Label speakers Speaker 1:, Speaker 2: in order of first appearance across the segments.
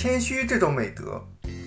Speaker 1: 谦虚这种美德。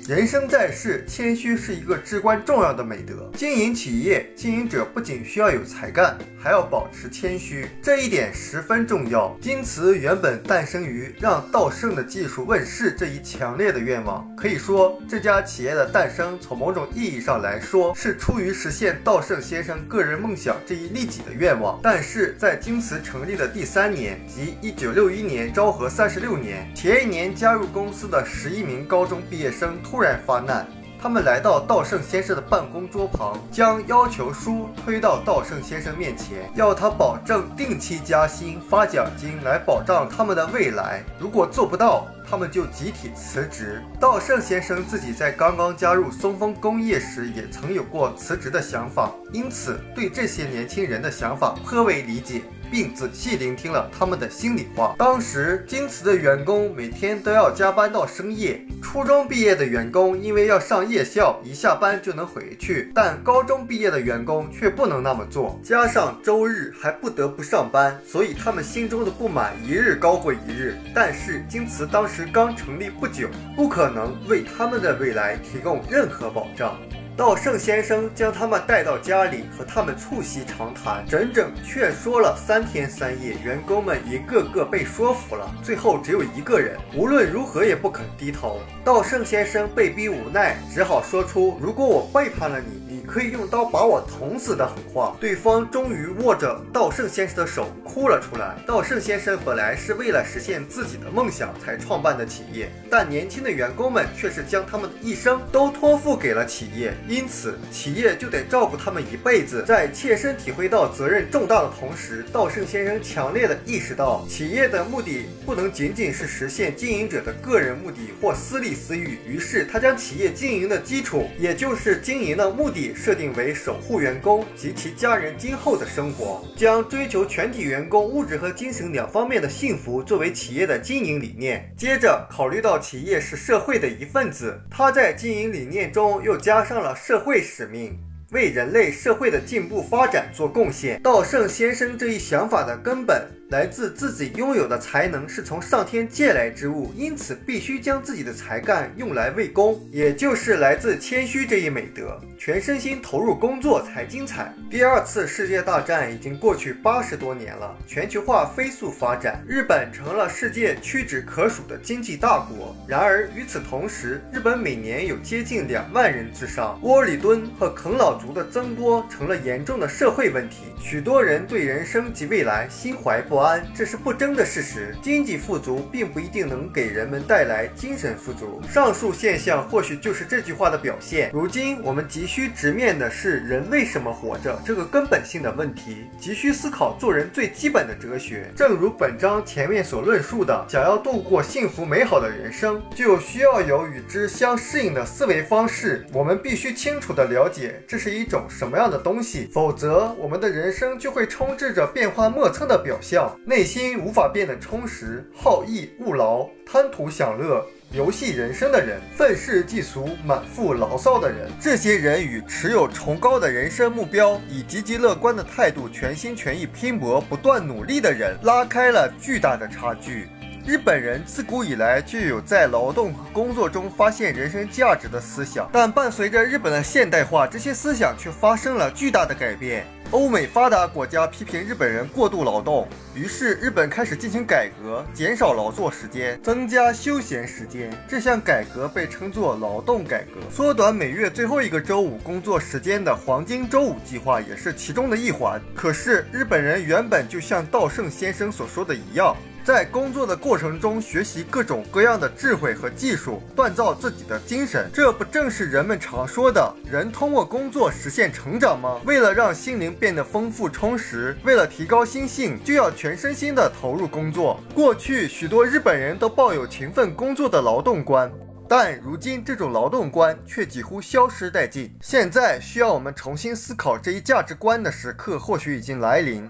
Speaker 1: 人生在世，谦虚是一个至关重要的美德。经营企业，经营者不仅需要有才干，还要保持谦虚，这一点十分重要。京瓷原本诞生于让稻盛的技术问世这一强烈的愿望，可以说这家企业的诞生，从某种意义上来说，是出于实现稻盛先生个人梦想这一利己的愿望。但是在京瓷成立的第三年，即一九六一年昭和三十六年，前一年加入公司的十一名高中毕业生。突然发难，他们来到道圣先生的办公桌旁，将要求书推到道圣先生面前，要他保证定期加薪、发奖金来保障他们的未来。如果做不到，他们就集体辞职。道圣先生自己在刚刚加入松风工业时，也曾有过辞职的想法，因此对这些年轻人的想法颇为理解。并仔细聆听了他们的心里话。当时京瓷的员工每天都要加班到深夜，初中毕业的员工因为要上夜校，一下班就能回去，但高中毕业的员工却不能那么做，加上周日还不得不上班，所以他们心中的不满一日高过一日。但是京瓷当时刚成立不久，不可能为他们的未来提供任何保障。道圣先生将他们带到家里，和他们促膝长谈，整整劝说了三天三夜。员工们一个个被说服了，最后只有一个人无论如何也不肯低头。道圣先生被逼无奈，只好说出：“如果我背叛了你。”可以用刀把我捅死的狠话，对方终于握着道圣先生的手哭了出来。道圣先生本来是为了实现自己的梦想才创办的企业，但年轻的员工们却是将他们的一生都托付给了企业，因此企业就得照顾他们一辈子。在切身体会到责任重大的同时，道圣先生强烈的意识到，企业的目的不能仅仅是实现经营者的个人目的或私利私欲。于是他将企业经营的基础，也就是经营的目的。设定为守护员工及其家人今后的生活，将追求全体员工物质和精神两方面的幸福作为企业的经营理念。接着，考虑到企业是社会的一份子，他在经营理念中又加上了社会使命，为人类社会的进步发展做贡献。稻盛先生这一想法的根本。来自自己拥有的才能是从上天借来之物，因此必须将自己的才干用来为公，也就是来自谦虚这一美德。全身心投入工作才精彩。第二次世界大战已经过去八十多年了，全球化飞速发展，日本成了世界屈指可数的经济大国。然而与此同时，日本每年有接近两万人自杀，窝里蹲和啃老族的增多成了严重的社会问题。许多人对人生及未来心怀不。安，这是不争的事实。经济富足并不一定能给人们带来精神富足。上述现象或许就是这句话的表现。如今我们急需直面的是人为什么活着这个根本性的问题，急需思考做人最基本的哲学。正如本章前面所论述的，想要度过幸福美好的人生，就需要有与之相适应的思维方式。我们必须清楚地了解这是一种什么样的东西，否则我们的人生就会充斥着变幻莫测的表象。内心无法变得充实，好逸恶劳、贪图享乐、游戏人生的人，愤世嫉俗、满腹牢骚的人，这些人与持有崇高的人生目标、以积极乐观的态度全心全意拼搏、不断努力的人，拉开了巨大的差距。日本人自古以来就有在劳动和工作中发现人生价值的思想，但伴随着日本的现代化，这些思想却发生了巨大的改变。欧美发达国家批评日本人过度劳动，于是日本开始进行改革，减少劳作时间，增加休闲时间。这项改革被称作劳动改革。缩短每月最后一个周五工作时间的黄金周五计划也是其中的一环。可是日本人原本就像稻盛先生所说的一样。在工作的过程中学习各种各样的智慧和技术，锻造自己的精神，这不正是人们常说的人通过工作实现成长吗？为了让心灵变得丰富充实，为了提高心性，就要全身心的投入工作。过去许多日本人都抱有勤奋工作的劳动观，但如今这种劳动观却几乎消失殆尽。现在需要我们重新思考这一价值观的时刻，或许已经来临。